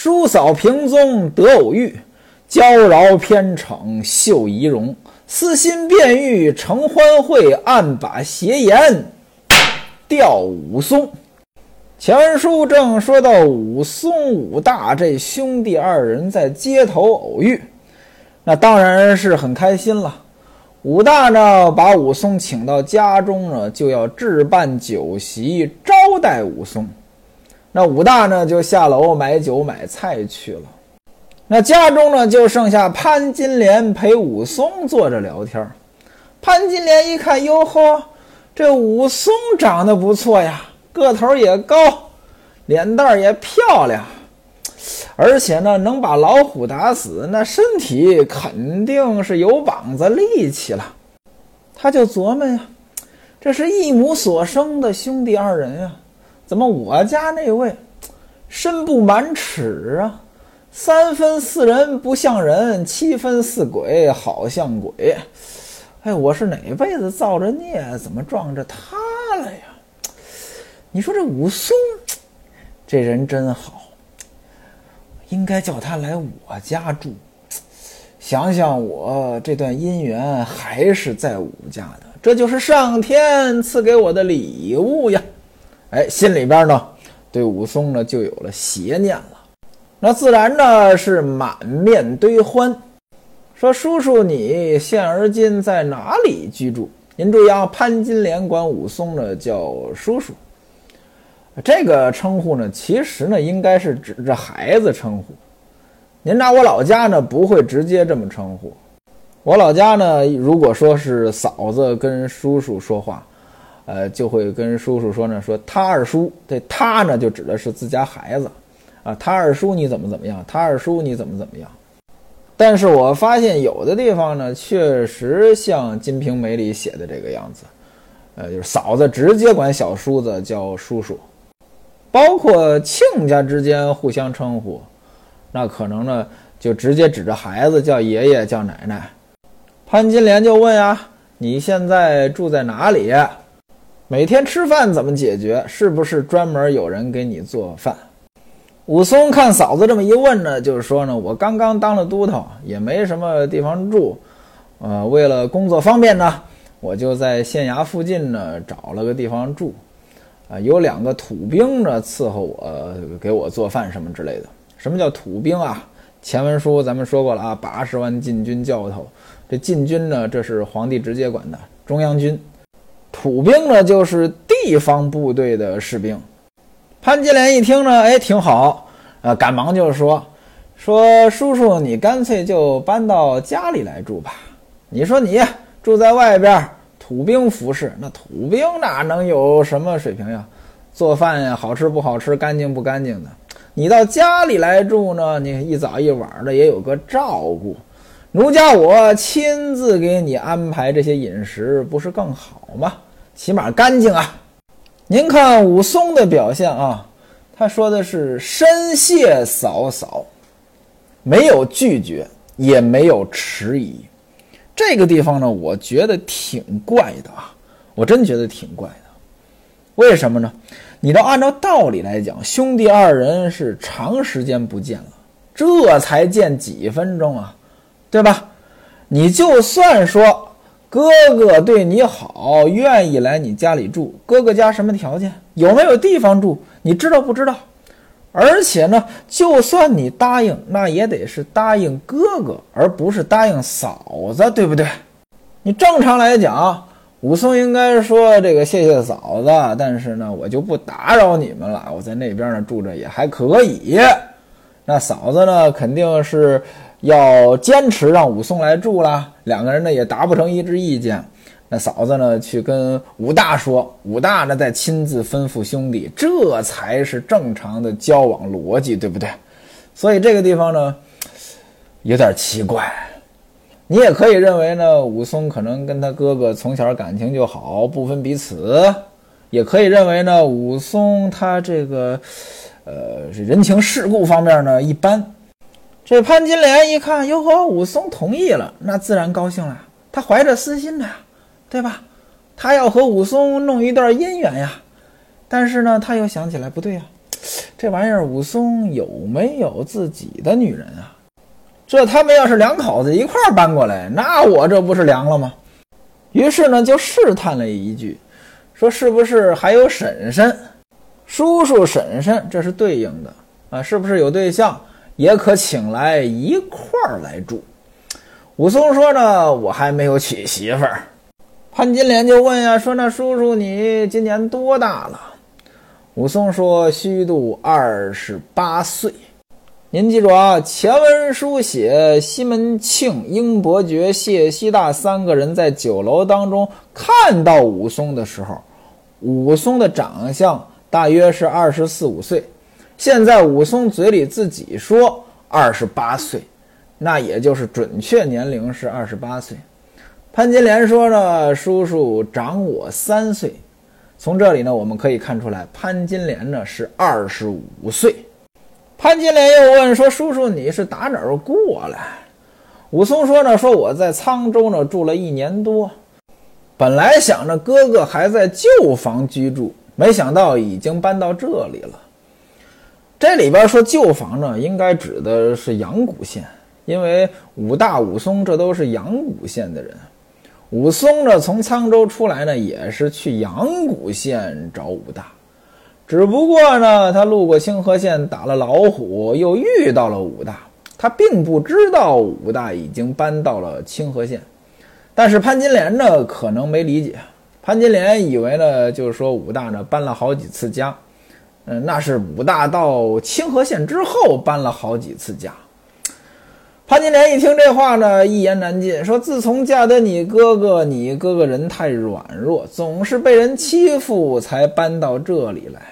叔嫂平宗得偶遇，娇娆偏逞秀仪容。私心便欲成欢会，暗把邪言调武松。前书正说到武松、武大这兄弟二人在街头偶遇，那当然是很开心了。武大呢，把武松请到家中呢，就要置办酒席招待武松。那武大呢，就下楼买酒买菜去了。那家中呢，就剩下潘金莲陪武松坐着聊天。潘金莲一看，哟呵，这武松长得不错呀，个头也高，脸蛋也漂亮，而且呢，能把老虎打死，那身体肯定是有膀子力气了。他就琢磨呀，这是一母所生的兄弟二人呀，怎么我家那位身不满尺啊？三分似人不像人，七分似鬼好像鬼。哎，我是哪辈子造着孽，怎么撞着他了呀？你说这武松，这人真好，应该叫他来我家住。想想我这段姻缘还是在武家的，这就是上天赐给我的礼物呀！哎，心里边呢，对武松呢就有了邪念了。那自然呢是满面堆欢，说叔叔你现而今在哪里居住？您注意啊，潘金莲管武松呢叫叔叔，这个称呼呢其实呢应该是指着孩子称呼。您拿我老家呢不会直接这么称呼，我老家呢如果说是嫂子跟叔叔说话，呃就会跟叔叔说呢说他二叔，这他呢就指的是自家孩子。啊，他二叔你怎么怎么样？他二叔你怎么怎么样？但是我发现有的地方呢，确实像《金瓶梅》里写的这个样子，呃，就是嫂子直接管小叔子叫叔叔，包括亲家之间互相称呼，那可能呢就直接指着孩子叫爷爷叫奶奶。潘金莲就问呀：“你现在住在哪里？每天吃饭怎么解决？是不是专门有人给你做饭？”武松看嫂子这么一问呢，就是说呢，我刚刚当了都头，也没什么地方住，呃，为了工作方便呢，我就在县衙附近呢找了个地方住，啊，有两个土兵呢伺候我，给我做饭什么之类的。什么叫土兵啊？前文书咱们说过了啊，八十万禁军教头，这禁军呢，这是皇帝直接管的中央军，土兵呢就是地方部队的士兵。潘金莲一听呢，哎，挺好，呃，赶忙就说：“说叔叔，你干脆就搬到家里来住吧。你说你住在外边，土兵服侍，那土兵哪能有什么水平呀？做饭呀，好吃不好吃，干净不干净的。你到家里来住呢，你一早一晚的也有个照顾，奴家我亲自给你安排这些饮食，不是更好吗？起码干净啊。”您看武松的表现啊，他说的是深谢嫂嫂，没有拒绝，也没有迟疑。这个地方呢，我觉得挺怪的啊，我真觉得挺怪的。为什么呢？你都按照道理来讲，兄弟二人是长时间不见了，这才见几分钟啊，对吧？你就算说。哥哥对你好，愿意来你家里住。哥哥家什么条件？有没有地方住？你知道不知道？而且呢，就算你答应，那也得是答应哥哥，而不是答应嫂子，对不对？你正常来讲，武松应该说这个谢谢嫂子，但是呢，我就不打扰你们了。我在那边呢住着也还可以。那嫂子呢，肯定是。要坚持让武松来住了，两个人呢也达不成一致意见。那嫂子呢去跟武大说，武大呢再亲自吩咐兄弟，这才是正常的交往逻辑，对不对？所以这个地方呢有点奇怪。你也可以认为呢，武松可能跟他哥哥从小感情就好，不分彼此；也可以认为呢，武松他这个呃人情世故方面呢一般。这潘金莲一看，哟呵，武松同意了，那自然高兴了。他怀着私心的呀，对吧？他要和武松弄一段姻缘呀。但是呢，他又想起来，不对呀，这玩意儿武松有没有自己的女人啊？这他们要是两口子一块儿搬过来，那我这不是凉了吗？于是呢，就试探了一句，说是不是还有婶婶、叔叔、婶婶？这是对应的啊，是不是有对象也可请来一块儿来住？武松说呢，我还没有娶媳妇儿。潘金莲就问呀，说那叔叔你今年多大了？武松说虚度二十八岁。您记住啊，前文书写西门庆、英伯爵、谢希大三个人在酒楼当中看到武松的时候，武松的长相大约是二十四五岁。现在武松嘴里自己说二十八岁。那也就是准确年龄是二十八岁。潘金莲说呢，叔叔长我三岁。从这里呢，我们可以看出来，潘金莲呢是二十五岁。潘金莲又问说：“叔叔，你是打哪儿过来？”武松说呢：“说我在沧州呢住了一年多，本来想着哥哥还在旧房居住，没想到已经搬到这里了。这里边说旧房呢，应该指的是阳谷县。”因为武大、武松这都是阳谷县的人，武松呢从沧州出来呢，也是去阳谷县找武大，只不过呢他路过清河县打了老虎，又遇到了武大，他并不知道武大已经搬到了清河县，但是潘金莲呢可能没理解，潘金莲以为呢就是说武大呢搬了好几次家，嗯，那是武大到清河县之后搬了好几次家。潘金莲一听这话呢，一言难尽，说：“自从嫁得你哥哥，你哥哥人太软弱，总是被人欺负，才搬到这里来。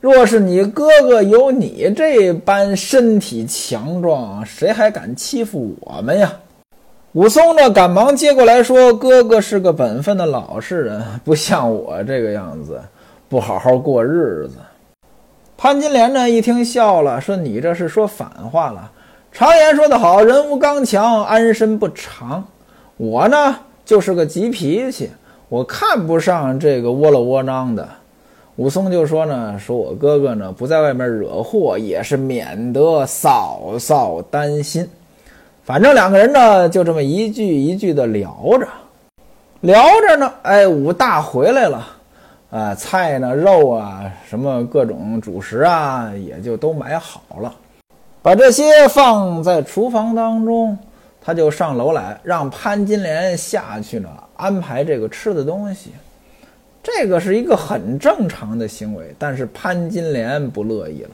若是你哥哥有你这般身体强壮，谁还敢欺负我们呀？”武松呢，赶忙接过来说：“哥哥是个本分的老实人，不像我这个样子，不好好过日子。”潘金莲呢，一听笑了，说：“你这是说反话了。”常言说得好，人无刚强，安身不长。我呢，就是个急脾气，我看不上这个窝了窝囊的。武松就说呢，说我哥哥呢不在外面惹祸，也是免得嫂嫂担心。反正两个人呢，就这么一句一句的聊着，聊着呢，哎，武大回来了，啊，菜呢，肉啊，什么各种主食啊，也就都买好了。把这些放在厨房当中，他就上楼来，让潘金莲下去呢，安排这个吃的东西。这个是一个很正常的行为，但是潘金莲不乐意了，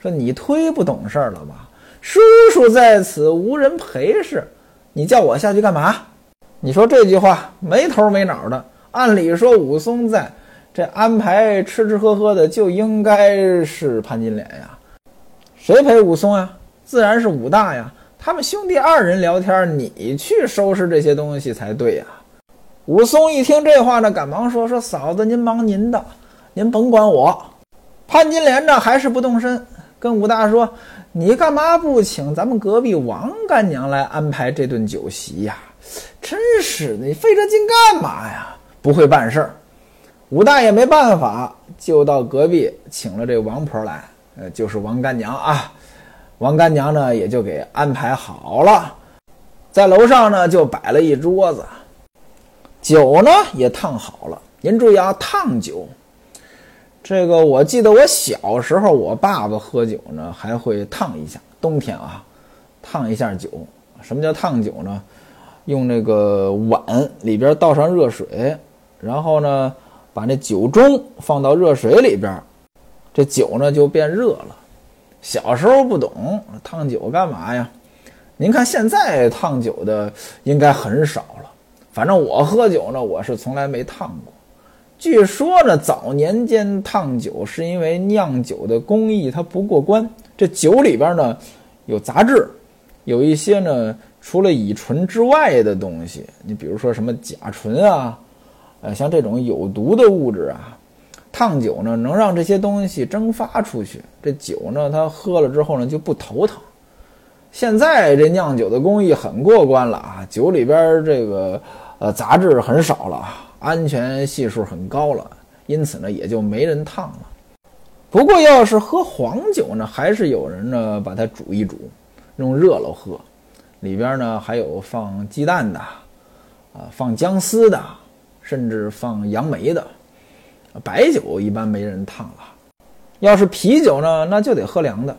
说：“你忒不懂事儿了吧？叔叔在此，无人陪侍，你叫我下去干嘛？”你说这句话没头没脑的。按理说，武松在这安排吃吃喝喝的，就应该是潘金莲呀。谁陪武松呀？自然是武大呀。他们兄弟二人聊天，你去收拾这些东西才对呀。武松一听这话呢，赶忙说：“说嫂子，您忙您的，您甭管我。”潘金莲呢，还是不动身，跟武大说：“你干嘛不请咱们隔壁王干娘来安排这顿酒席呀？真是的，你费这劲干嘛呀？不会办事儿。”武大爷没办法，就到隔壁请了这王婆来。呃，就是王干娘啊，王干娘呢也就给安排好了，在楼上呢就摆了一桌子，酒呢也烫好了。您注意啊，烫酒，这个我记得我小时候，我爸爸喝酒呢还会烫一下，冬天啊，烫一下酒。什么叫烫酒呢？用那个碗里边倒上热水，然后呢把那酒盅放到热水里边。这酒呢就变热了。小时候不懂烫酒干嘛呀？您看现在烫酒的应该很少了。反正我喝酒呢，我是从来没烫过。据说呢，早年间烫酒是因为酿酒的工艺它不过关。这酒里边呢有杂质，有一些呢除了乙醇之外的东西。你比如说什么甲醇啊，呃，像这种有毒的物质啊。烫酒呢，能让这些东西蒸发出去。这酒呢，它喝了之后呢，就不头疼。现在这酿酒的工艺很过关了啊，酒里边这个呃杂质很少了，安全系数很高了，因此呢，也就没人烫了。不过要是喝黄酒呢，还是有人呢把它煮一煮，用热了喝，里边呢还有放鸡蛋的，啊，放姜丝的，甚至放杨梅的。白酒一般没人烫了，要是啤酒呢，那就得喝凉的。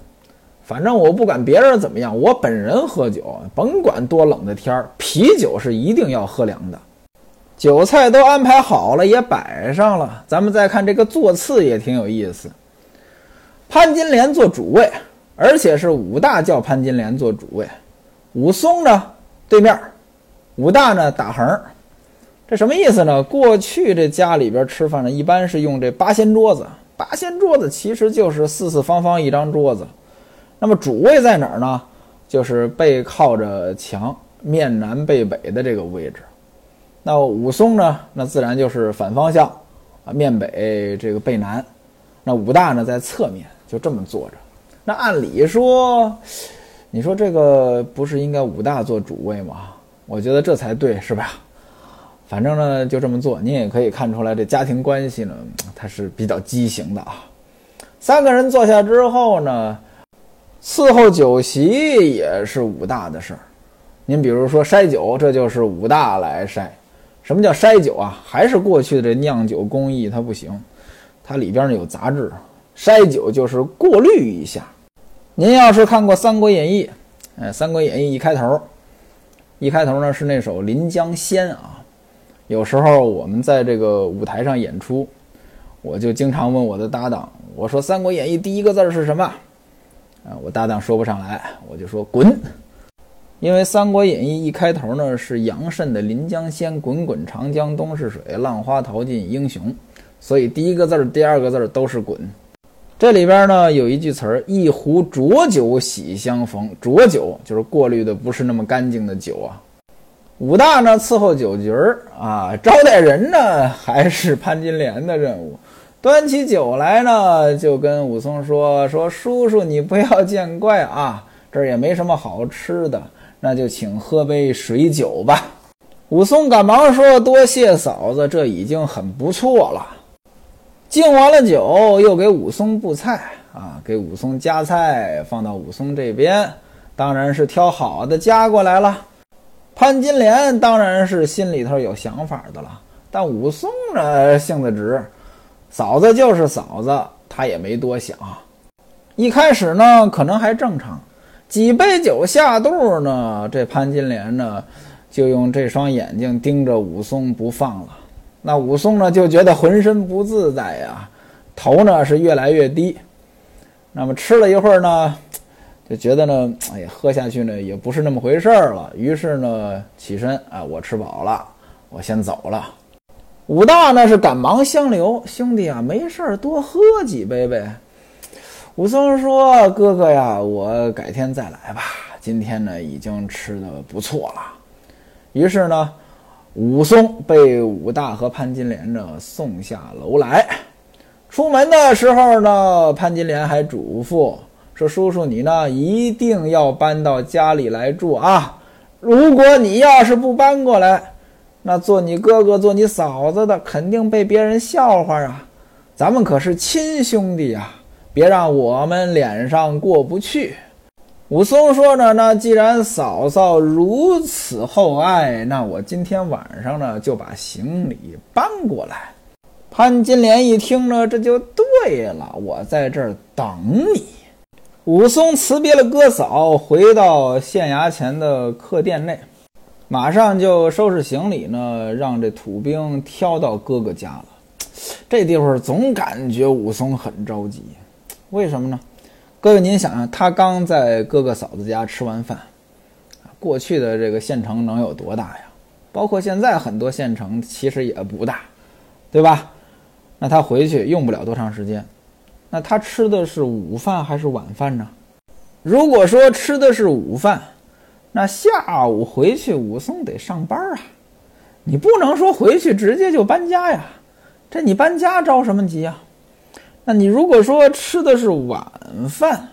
反正我不管别人怎么样，我本人喝酒，甭管多冷的天儿，啤酒是一定要喝凉的。酒菜都安排好了，也摆上了。咱们再看这个座次也挺有意思。潘金莲做主位，而且是武大叫潘金莲做主位，武松呢对面，武大呢打横。这什么意思呢？过去这家里边吃饭呢，一般是用这八仙桌子。八仙桌子其实就是四四方方一张桌子。那么主位在哪儿呢？就是背靠着墙，面南背北的这个位置。那武松呢？那自然就是反方向，啊，面北这个背南。那武大呢，在侧面就这么坐着。那按理说，你说这个不是应该武大做主位吗？我觉得这才对，是吧？反正呢，就这么做。您也可以看出来，这家庭关系呢，它是比较畸形的啊。三个人坐下之后呢，伺候酒席也是武大的事儿。您比如说筛酒，这就是武大来筛。什么叫筛酒啊？还是过去的这酿酒工艺，它不行，它里边呢有杂质。筛酒就是过滤一下。您要是看过《三国演义》，哎，《三国演义》一开头，一开头呢是那首《临江仙》啊。有时候我们在这个舞台上演出，我就经常问我的搭档，我说《三国演义》第一个字是什么？啊，我搭档说不上来，我就说滚。因为《三国演义》一开头呢是杨慎的《临江仙》，滚滚长江东逝水，浪花淘尽英雄，所以第一个字儿、第二个字儿都是滚。这里边呢有一句词儿：“一壶浊酒喜相逢。”浊酒就是过滤的不是那么干净的酒啊。武大呢伺候酒局儿啊，招待人呢还是潘金莲的任务。端起酒来呢，就跟武松说：“说叔叔你不要见怪啊，这儿也没什么好吃的。”那就请喝杯水酒吧。武松赶忙说：“多谢嫂子，这已经很不错了。”敬完了酒，又给武松布菜啊，给武松夹菜放到武松这边，当然是挑好的夹过来了。潘金莲当然是心里头有想法的了，但武松呢性子直，嫂子就是嫂子，他也没多想。一开始呢，可能还正常。几杯酒下肚呢，这潘金莲呢，就用这双眼睛盯着武松不放了。那武松呢，就觉得浑身不自在呀，头呢是越来越低。那么吃了一会儿呢，就觉得呢，哎呀，喝下去呢也不是那么回事儿了。于是呢，起身啊，我吃饱了，我先走了。武大呢是赶忙相留，兄弟啊，没事儿，多喝几杯呗。武松说：“哥哥呀，我改天再来吧。今天呢，已经吃的不错了。”于是呢，武松被武大和潘金莲呢送下楼来。出门的时候呢，潘金莲还嘱咐说：“叔叔，你呢一定要搬到家里来住啊！如果你要是不搬过来，那做你哥哥、做你嫂子的肯定被别人笑话啊！咱们可是亲兄弟呀！”别让我们脸上过不去。武松说呢，那既然嫂嫂如此厚爱，那我今天晚上呢就把行李搬过来。潘金莲一听呢，这就对了，我在这儿等你。武松辞别了哥嫂，回到县衙前的客店内，马上就收拾行李呢，让这土兵挑到哥哥家了。这地方总感觉武松很着急。为什么呢？各位，您想想，他刚在哥哥嫂子家吃完饭，过去的这个县城能有多大呀？包括现在很多县城其实也不大，对吧？那他回去用不了多长时间。那他吃的是午饭还是晚饭呢？如果说吃的是午饭，那下午回去武松得上班啊，你不能说回去直接就搬家呀？这你搬家着什么急啊？那你如果说吃的是晚饭，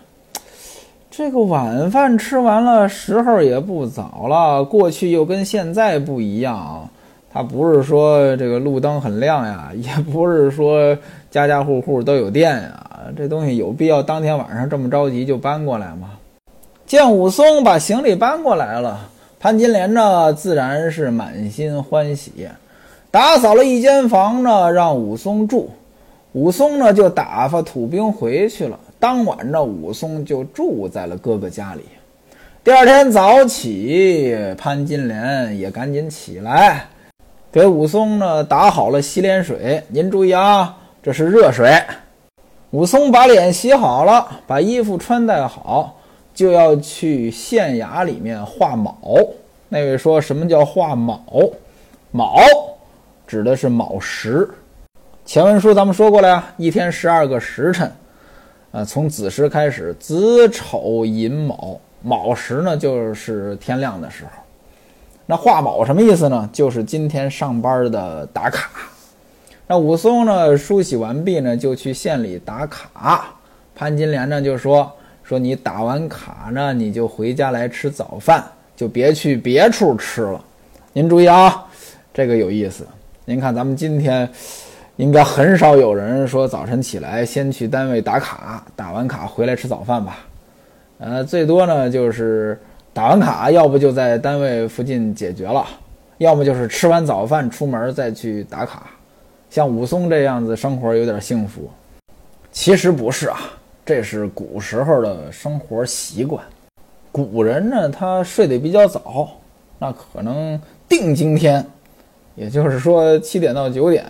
这个晚饭吃完了时候也不早了，过去又跟现在不一样，它不是说这个路灯很亮呀，也不是说家家户户都有电呀，这东西有必要当天晚上这么着急就搬过来吗？见武松把行李搬过来了，潘金莲呢自然是满心欢喜，打扫了一间房呢让武松住，武松呢就打发土兵回去了。当晚呢，武松就住在了哥哥家里。第二天早起，潘金莲也赶紧起来，给武松呢打好了洗脸水。您注意啊，这是热水。武松把脸洗好了，把衣服穿戴好，就要去县衙里面画卯。那位说什么叫画卯？卯指的是卯时。前文书咱们说过了呀，一天十二个时辰，啊，从子时开始，子丑寅卯。卯时呢，就是天亮的时候。那画卯什么意思呢？就是今天上班的打卡。那武松呢，梳洗完毕呢，就去县里打卡。潘金莲呢，就说说你打完卡呢，你就回家来吃早饭，就别去别处吃了。您注意啊，这个有意思。您看咱们今天应该很少有人说早晨起来先去单位打卡，打完卡回来吃早饭吧。呃，最多呢就是打完卡，要不就在单位附近解决了，要么就是吃完早饭出门再去打卡。像武松这样子生活有点幸福，其实不是啊，这是古时候的生活习惯。古人呢，他睡得比较早，那可能定今天，也就是说七点到九点，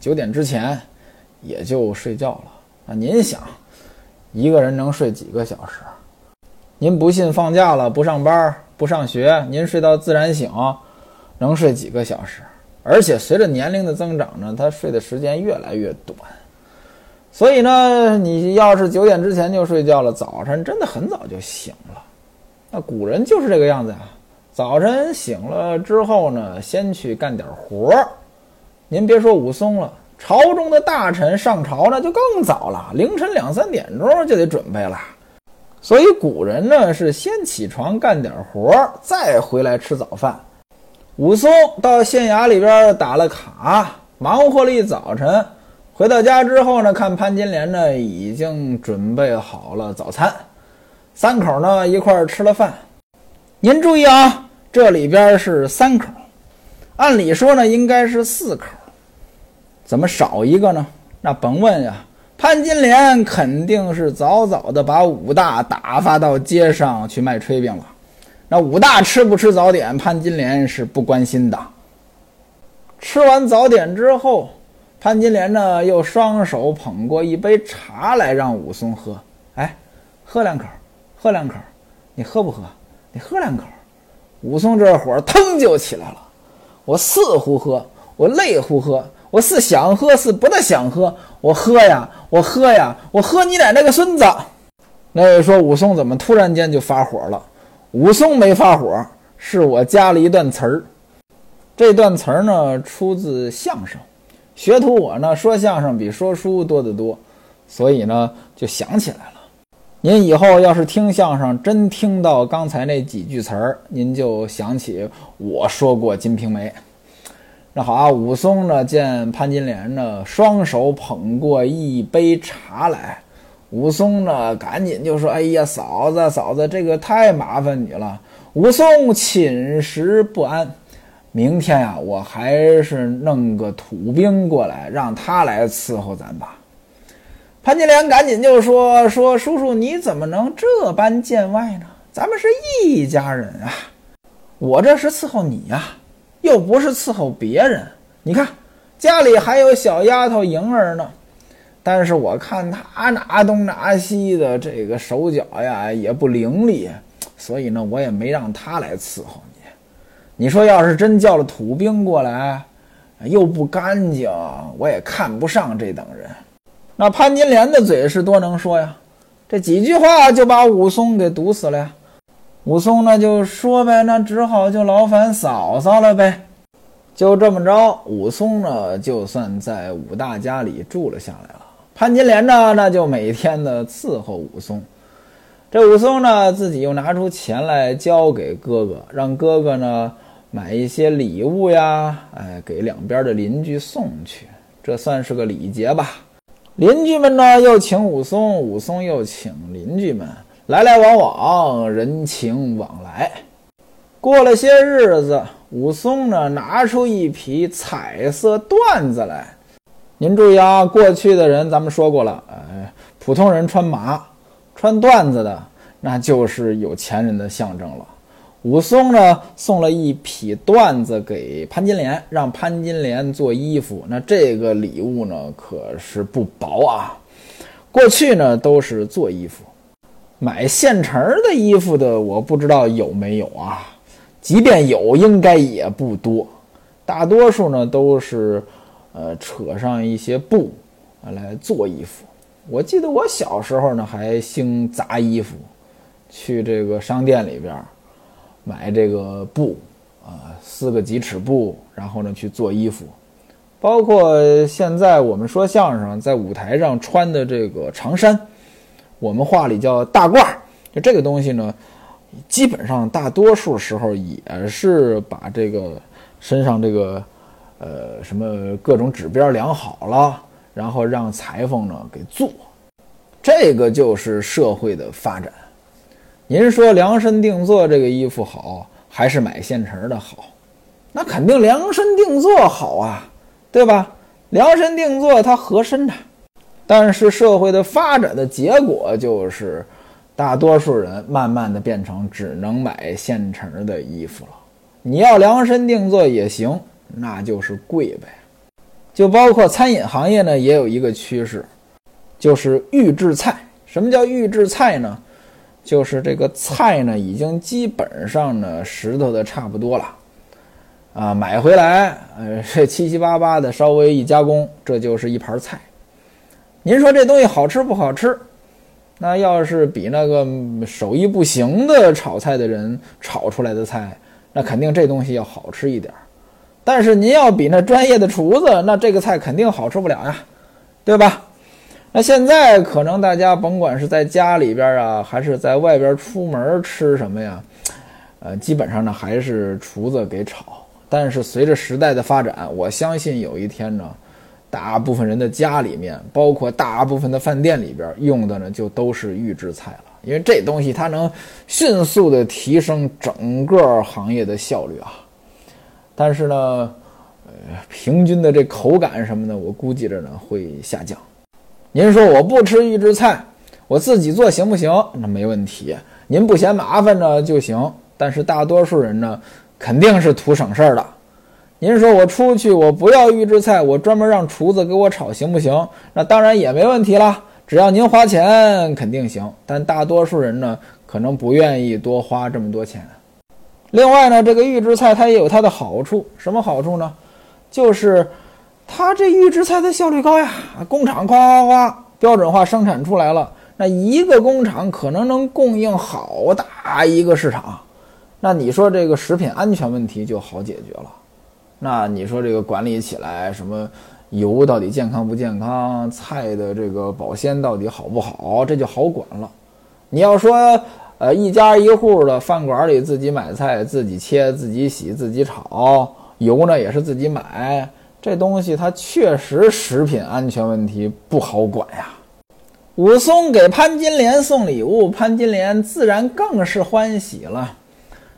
九点之前也就睡觉了。那您想，一个人能睡几个小时？您不信放假了不上班不上学，您睡到自然醒，能睡几个小时？而且随着年龄的增长呢，他睡的时间越来越短。所以呢，你要是九点之前就睡觉了，早晨真的很早就醒了。那古人就是这个样子呀。早晨醒了之后呢，先去干点活儿。您别说武松了，朝中的大臣上朝那就更早了，凌晨两三点钟就得准备了。所以古人呢是先起床干点活儿，再回来吃早饭。武松到县衙里边打了卡，忙活了一早晨，回到家之后呢，看潘金莲呢已经准备好了早餐，三口呢一块吃了饭。您注意啊，这里边是三口，按理说呢应该是四口，怎么少一个呢？那甭问呀。潘金莲肯定是早早的把武大打发到街上去卖炊饼了。那武大吃不吃早点，潘金莲是不关心的。吃完早点之后，潘金莲呢又双手捧过一杯茶来让武松喝。哎，喝两口，喝两口，你喝不喝？你喝两口。武松这火腾就起来了。我似乎喝，我累乎喝。我是想喝，是不大想喝。我喝呀，我喝呀，我喝你奶奶个孙子！那位说武松怎么突然间就发火了？武松没发火，是我加了一段词儿。这段词儿呢出自相声，学徒我呢说相声比说书多得多，所以呢就想起来了。您以后要是听相声，真听到刚才那几句词儿，您就想起我说过《金瓶梅》。那好啊，武松呢见潘金莲呢双手捧过一杯茶来，武松呢赶紧就说：“哎呀，嫂子，嫂子，这个太麻烦你了。”武松寝食不安，明天呀，我还是弄个土兵过来，让他来伺候咱吧。潘金莲赶紧就说：“说叔叔，你怎么能这般见外呢？咱们是一家人啊，我这是伺候你呀。”又不是伺候别人，你看家里还有小丫头莹儿呢，但是我看他拿东拿西的，这个手脚呀也不伶俐，所以呢我也没让他来伺候你。你说要是真叫了土兵过来，又不干净，我也看不上这等人。那潘金莲的嘴是多能说呀，这几句话就把武松给毒死了呀。武松呢就说呗，那只好就劳烦嫂嫂了呗。就这么着，武松呢就算在武大家里住了下来了。潘金莲呢，那就每天的伺候武松。这武松呢自己又拿出钱来交给哥哥，让哥哥呢买一些礼物呀，哎，给两边的邻居送去，这算是个礼节吧。邻居们呢又请武松，武松又请邻居们，来来往往，人情往来。过了些日子，武松呢拿出一匹彩色缎子来。您注意啊，过去的人咱们说过了，呃，普通人穿麻，穿缎子的那就是有钱人的象征了。武松呢送了一匹缎子给潘金莲，让潘金莲做衣服。那这个礼物呢可是不薄啊。过去呢都是做衣服，买现成的衣服的我不知道有没有啊。即便有，应该也不多，大多数呢都是，呃，扯上一些布啊来做衣服。我记得我小时候呢还兴砸衣服，去这个商店里边买这个布啊，撕个几尺布，然后呢去做衣服。包括现在我们说相声在舞台上穿的这个长衫，我们话里叫大褂，就这个东西呢。基本上大多数时候也是把这个身上这个呃什么各种指标量好了，然后让裁缝呢给做，这个就是社会的发展。您说量身定做这个衣服好，还是买现成的好？那肯定量身定做好啊，对吧？量身定做它合身的，但是社会的发展的结果就是。大多数人慢慢的变成只能买现成的衣服了。你要量身定做也行，那就是贵呗。就包括餐饮行业呢，也有一个趋势，就是预制菜。什么叫预制菜呢？就是这个菜呢，已经基本上呢石头的差不多了，啊，买回来，呃，这七七八八的稍微一加工，这就是一盘菜。您说这东西好吃不好吃？那要是比那个手艺不行的炒菜的人炒出来的菜，那肯定这东西要好吃一点儿。但是您要比那专业的厨子，那这个菜肯定好吃不了呀，对吧？那现在可能大家甭管是在家里边啊，还是在外边出门吃什么呀，呃，基本上呢还是厨子给炒。但是随着时代的发展，我相信有一天呢。大部分人的家里面，包括大部分的饭店里边用的呢，就都是预制菜了。因为这东西它能迅速的提升整个行业的效率啊。但是呢，呃，平均的这口感什么的，我估计着呢会下降。您说我不吃预制菜，我自己做行不行？那没问题，您不嫌麻烦呢就行。但是大多数人呢，肯定是图省事儿的。您说我出去，我不要预制菜，我专门让厨子给我炒，行不行？那当然也没问题啦，只要您花钱，肯定行。但大多数人呢，可能不愿意多花这么多钱。另外呢，这个预制菜它也有它的好处，什么好处呢？就是它这预制菜的效率高呀，工厂夸夸夸标准化生产出来了，那一个工厂可能能供应好大一个市场，那你说这个食品安全问题就好解决了。那你说这个管理起来，什么油到底健康不健康，菜的这个保鲜到底好不好，这就好管了。你要说，呃，一家一户的饭馆里自己买菜，自己切，自己洗，自己炒，油呢也是自己买，这东西它确实食品安全问题不好管呀。武松给潘金莲送礼物，潘金莲自然更是欢喜了。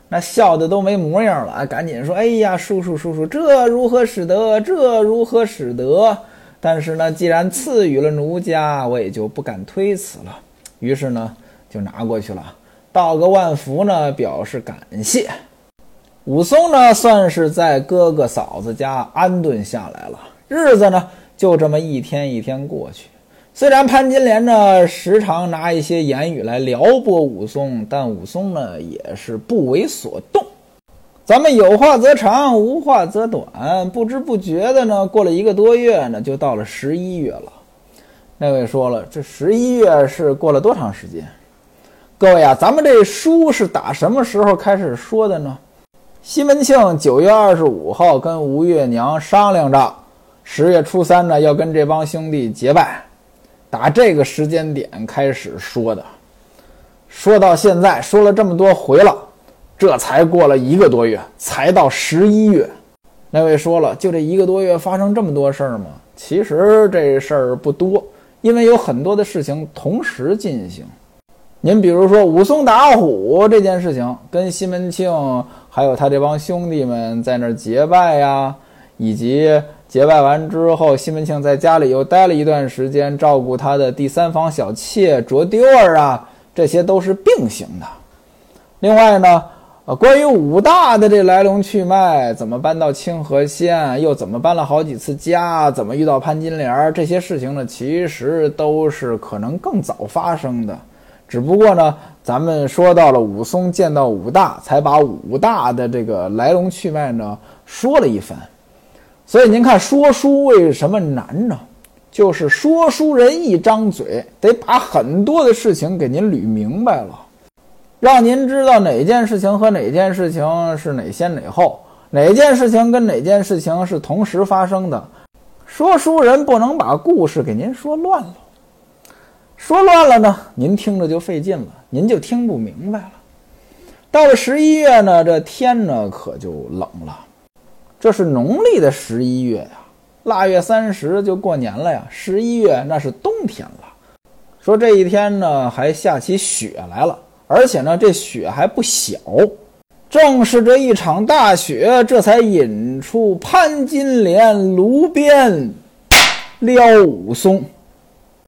那笑的都没模样了！赶紧说：“哎呀，叔叔叔叔，这如何使得？这如何使得？”但是呢，既然赐予了奴家，我也就不敢推辞了。于是呢，就拿过去了，道个万福呢，表示感谢。武松呢，算是在哥哥嫂子家安顿下来了，日子呢，就这么一天一天过去。虽然潘金莲呢时常拿一些言语来撩拨武松，但武松呢也是不为所动。咱们有话则长，无话则短。不知不觉的呢，过了一个多月呢，就到了十一月了。那位说了，这十一月是过了多长时间？各位啊，咱们这书是打什么时候开始说的呢？西门庆九月二十五号跟吴月娘商量着，十月初三呢要跟这帮兄弟结拜。打这个时间点开始说的，说到现在说了这么多回了，这才过了一个多月，才到十一月。那位说了，就这一个多月发生这么多事儿吗？其实这事儿不多，因为有很多的事情同时进行。您比如说武松打虎这件事情，跟西门庆还有他这帮兄弟们在那儿结拜呀，以及结拜完之后，西门庆在家里又待了一段时间，照顾他的第三房小妾卓丢儿啊，这些都是并行的。另外呢，呃，关于武大的这来龙去脉，怎么搬到清河县，又怎么搬了好几次家，怎么遇到潘金莲这些事情呢，其实都是可能更早发生的。只不过呢，咱们说到了武松见到武大，才把武大的这个来龙去脉呢说了一番。所以您看，说书为什么难呢？就是说书人一张嘴，得把很多的事情给您捋明白了，让您知道哪件事情和哪件事情是哪先哪后，哪件事情跟哪件事情是同时发生的。说书人不能把故事给您说乱了。说乱了呢，您听着就费劲了，您就听不明白了。到了十一月呢，这天呢可就冷了。这是农历的十一月呀，腊月三十就过年了呀。十一月那是冬天了。说这一天呢还下起雪来了，而且呢这雪还不小。正是这一场大雪，这才引出潘金莲炉边撩武松。